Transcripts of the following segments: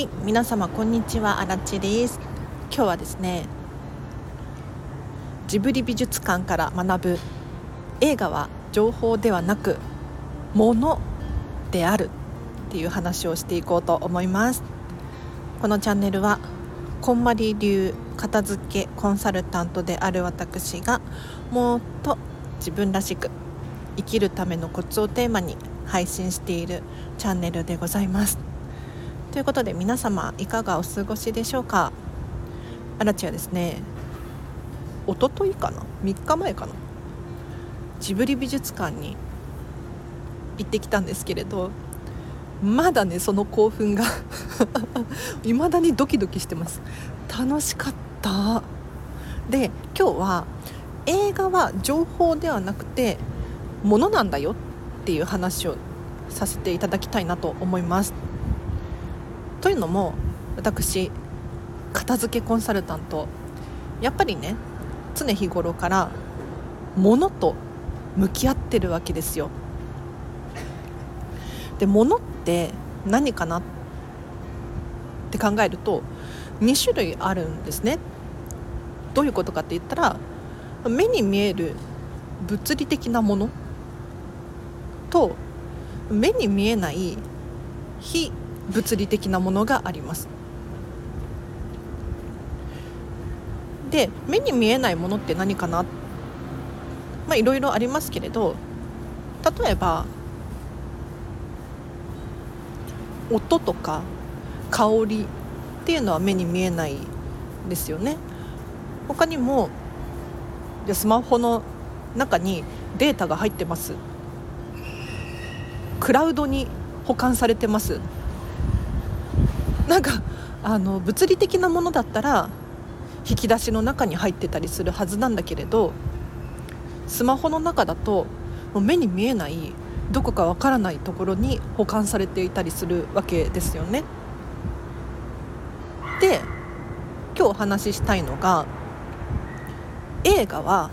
はい皆様こんにちは。あらちです。今日はですねジブリ美術館から学ぶ映画は情報ではなくものであるっていう話をしていこうと思います。このチャンネルはこんまり流片付けコンサルタントである私がもっと自分らしく生きるためのコツをテーマに配信しているチャンネルでございます。ということで皆様いかがお過ごしでしょうか？あらちはですね。おとといかな？3日前かな？ジブリ美術館に行ってきたんですけれどまだねその興奮が 未だにドキドキしてます。楽しかった。で今日は映画は情報ではなくてものなんだよっていう話をさせていただきたいなと思います。というのも私片付けコンサルタントやっぱりね常日頃から物と向き合ってるわけですよ。で物って何かな？って考えると2種類あるんですね。どういうことかって言ったら目に見える物理的なものと目に見えない非物理的なものがあります。で目に見えないものって何かな？まあいろいろありますけれど例えば音とか香りっていうのは目に見えないですよね。他にもスマホの中にデータが入ってます。クラウドに保管されてます。なんかあの物理的なものだったら引き出しの中に入ってたりするはずなんだけれどスマホの中だともう目に見えないどこかわからないところに保管されていたりするわけですよね。で今日お話ししたいのが映画は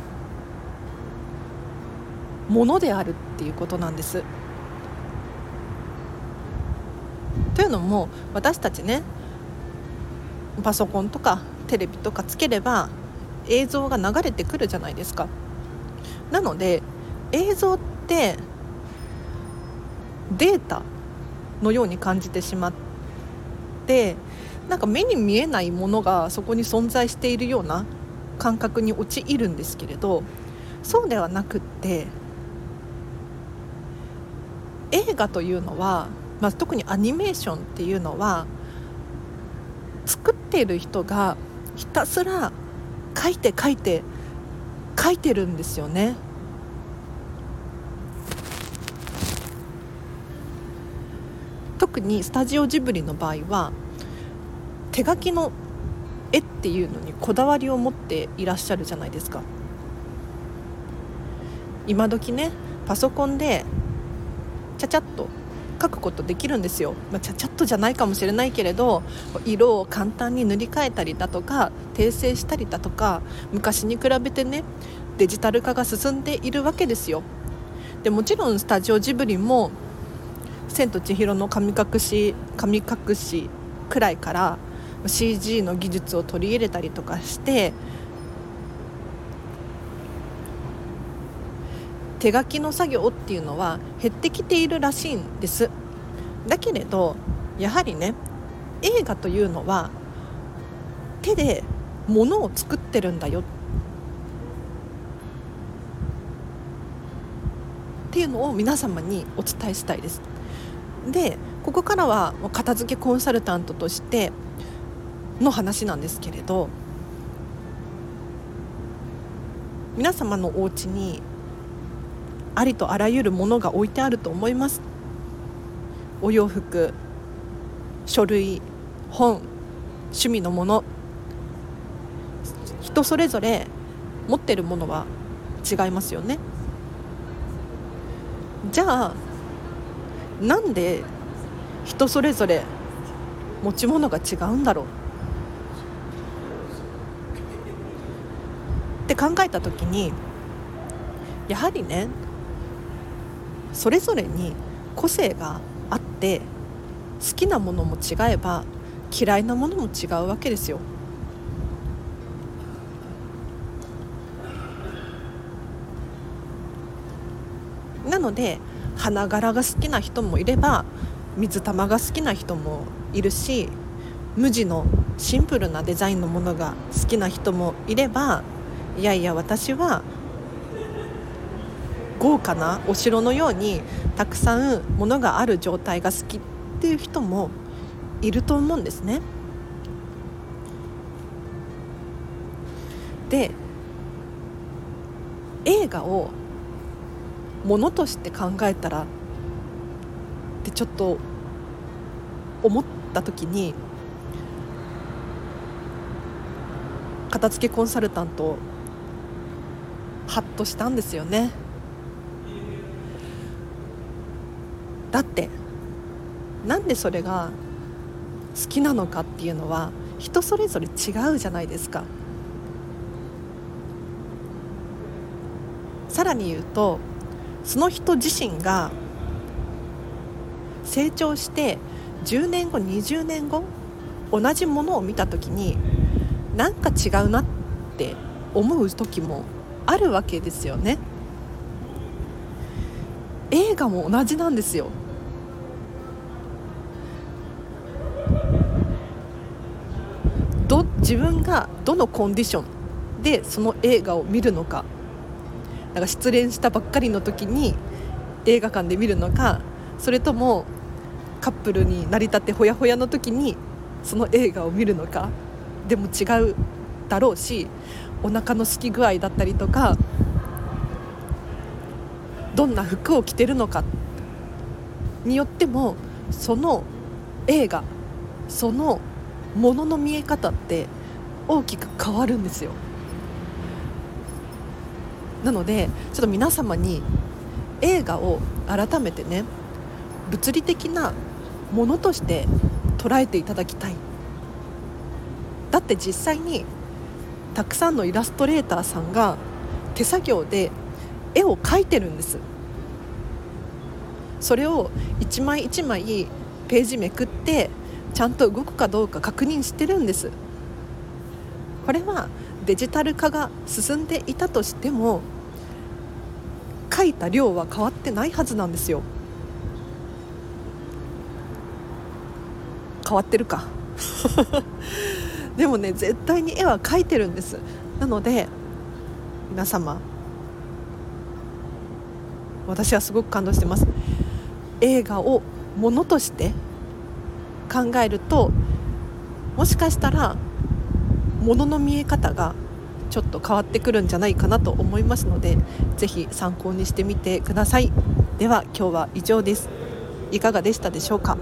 ものであるっていうことなんです。というのも私たちねパソコンとかテレビとかつければ映像が流れてくるじゃないですか。なので映像ってデータのように感じてしまってなんか目に見えないものがそこに存在しているような感覚に陥るんですけれどそうではなくって映画というのはまあ、特にアニメーションっていうのは作っている人がひたすら書いて書いて書いてるんですよね。特にスタジオジブリの場合は手書きの絵っていうのにこだわりを持っていらっしゃるじゃないですか今時ねパソコンでちゃちゃっと書くことできるんですよ、まあ、ちゃちゃっとじゃないかもしれないけれど色を簡単に塗り替えたりだとか訂正したりだとか昔に比べてねデジタル化が進んでいるわけですよ。でもちろんスタジオジブリも「千と千尋の神隠し」神隠しくらいから CG の技術を取り入れたりとかして手書きの作業っていうのは減ってきているらしいんです。だけれどやはりね映画というのは手で物を作ってるんだよ。っていうのを皆様にお伝えしたいです。でここからは片付けコンサルタントとしての話なんですけれど皆様のお家にありとあらゆるものが置いてあると思います。お洋服書類本趣味のもの。人それぞれ持ってるものは違いますよね。じゃあなんで人それぞれ持ち物が違うんだろう？って考えた時にやはりねそれぞれに個性があって好きなものも違えば嫌いなものも違うわけですよ。なので花柄が好きな人もいれば水玉が好きな人もいるし無地のシンプルなデザインのものが好きな人もいればいやいや私は豪華なお城のようにたくさんものがある状態が好きっていう人もいると思うんですね。で映画をものとして考えたらってちょっと思った時に片付けコンサルタントハッとしたんですよねだって。なんでそれが好きなのかっていうのは人それぞれ違うじゃないですか。さらに言うとその人自身が成長して10年後20年後同じものを見た時になんか違うなって思う時もあるわけですよね。映画も同じなんですよ。自分がどのコンディションでその映画を見るのか。なんか失恋したばっかりの時に映画館で見るのか。それともカップルになりたてほやほやの時にその映画を見るのか。でも違うだろうしお腹の空き具合だったりとかどんな服を着てるのか。によってもその映画そのものの見え方って大きく変わるんですよ。なのでちょっと皆様に映画を改めてね物理的なものとして捉えていただきたい。だって実際にたくさんのイラストレーターさんが手作業で絵を描いてるんです。それを一枚一枚ページめくってちゃんと動くかどうか確認してるんです。これはデジタル化が進んでいたとしても書いた量は変わってないはずなんですよ。変わってるか。でもね絶対に絵は描いてるんです。なので皆様私はすごく感動してます。映画をものとして考えるともしかしたらものの見え方がちょっと変わってくるんじゃないかなと思いますのでぜひ参考にしてみてください。では今日は以上です。いかがでしたでしょうか？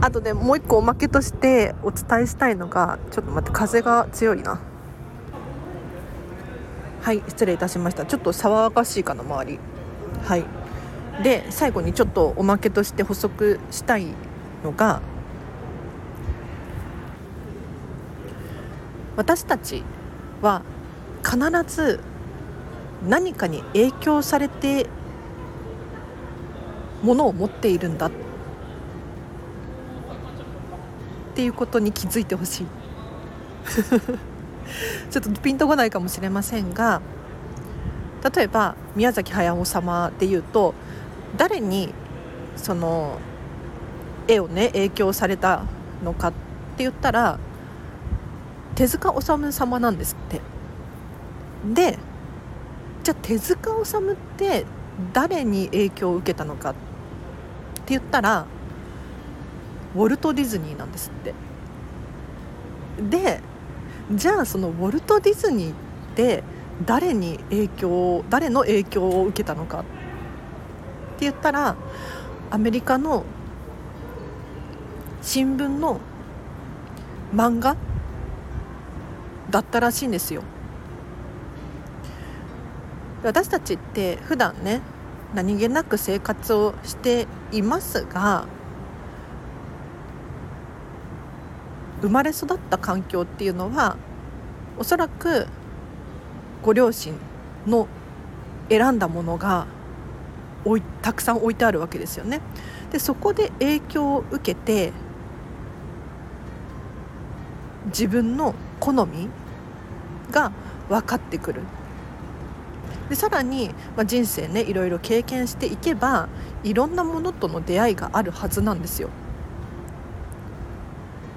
あとでもう一個おまけとしてお伝えしたいのがちょっと待って風が強いな。はい失礼いたしました。ちょっと騒がしいかな周り。はい。で最後にちょっとおまけとして補足したいのが私たちは必ず何かに影響されてものを持っているんだっていうことに気づいてほしい。ちょっとピンとこないかもしれませんが例えば宮崎駿様でいうと誰にその絵をね影響されたのかって言ったら手塚治虫様なんですって。でじゃあ手塚治虫って誰に影響を受けたのかって言ったらウォルト・ディズニーなんですって。でじゃあそのウォルト・ディズニーって誰に影響誰の影響を受けたのかって言ったらアメリカの新聞の漫画だったらしいんですよ私たちって普段ね何気なく生活をしていますが生まれ育った環境っていうのはおそらくご両親の選んだものがいたくさん置いてあるわけですよね。でそこで影響を受けて自分の好みが分かってくるでさらに、まあ、人生ねいろいろ経験していけばいろんなものとの出会いがあるはずなんですよ。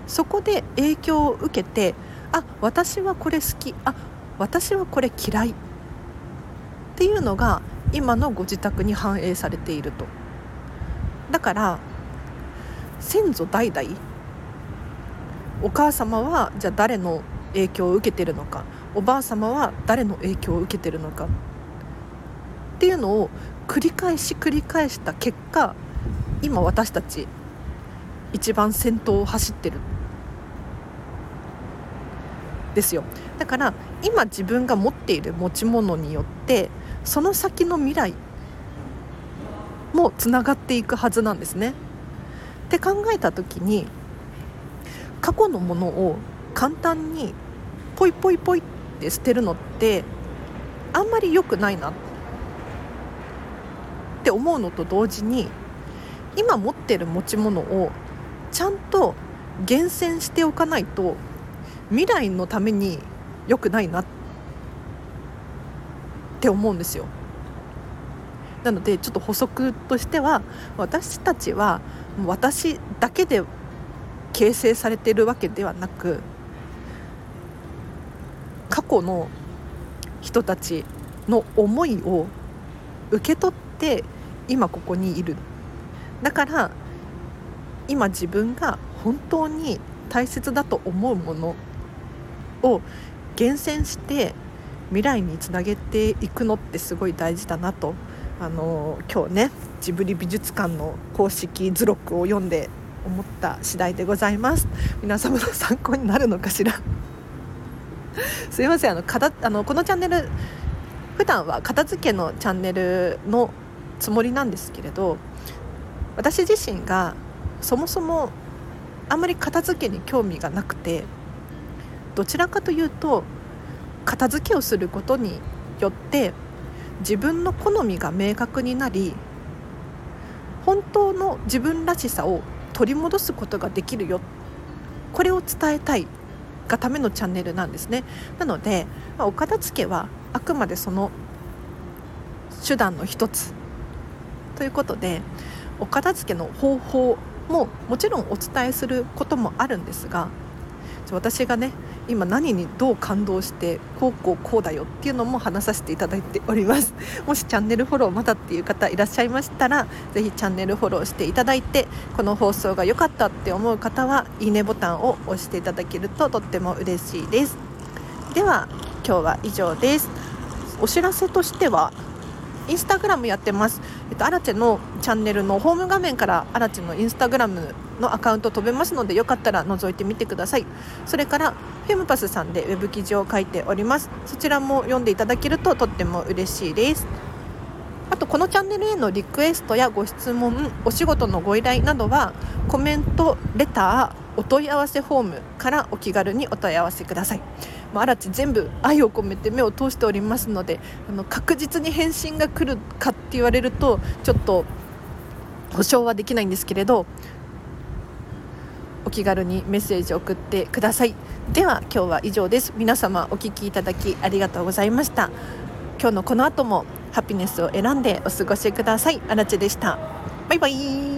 そこで影響を受けてあ私はこれ好きあ私はこれ嫌いっていうのが今のご自宅に反映されているとだから先祖代々お母様はじゃあ誰の影響を受けてるのかおばあ様は誰の影響を受けてるのかっていうのを繰り返し繰り返した結果今私たち一番先頭を走ってるですよだから今自分が持っている持ち物によってその先の未来もつながっていくはずなんですね。って考えた時に過去のものを簡単にポイポイポイって捨てるのってあんまり良くないなって思うのと同時に今持ってる持ち物をちゃんと厳選しておかないと未来のために良くないなって思うんですよ。なのでちょっと補足としては私たちは私だけで形成されているわけではなく去の人たちの思いを受け取って今ここにいる。だから今自分が本当に大切だと思うものを厳選して未来につなげていくのってすごい大事だなと。あの今日ねジブリ美術館の公式図録を読んで思った次第でございます。皆様の参考になるのかしら。すいませんあのかたあのこのチャンネル普段は片付けのチャンネルのつもりなんですけれど私自身がそもそもあんまり片付けに興味がなくてどちらかというと片付けをすることによって自分の好みが明確になり本当の自分らしさを取り戻すことができるよ。これを伝えたい。がためのチャンネルなんですね。なので、まあ、お片付けはあくまでその手段の一つ。ということでお片付けの方法ももちろんお伝えすることもあるんですが私がね今何にどう感動してこうこうこうだよっていうのも話させていただいております。もしチャンネルフォローまだっていう方いらっしゃいましたらぜひチャンネルフォローしていただいてこの放送が良かったって思う方はいいねボタンを押していただけるととっても嬉しいです。では今日は以上です。お知らせとしてはインスタグラムやってます、えっと、アラチェのチャンネルのホーム画面からアラチのインスタグラムのアカウント飛べますのでよかったら覗いてみてください。それからフェムパスさんでウェブ記事を書いております。そちらも読んでいただけるととっても嬉しいです。あとこのチャンネルへのリクエストやご質問お仕事のご依頼などはコメントレターお問い合わせフォームからお気軽にお問い合わせください。もうあち全部愛を込めて目を通しておりますのであの確実に返信が来るかって言われるとちょっと保証はできないんですけれどお気軽にメッセージを送ってください。では今日は以上です。皆様お聴きいただきありがとうございました。今日のこの後もハピネスを選んでお過ごしください。あらちでした。バイバイ。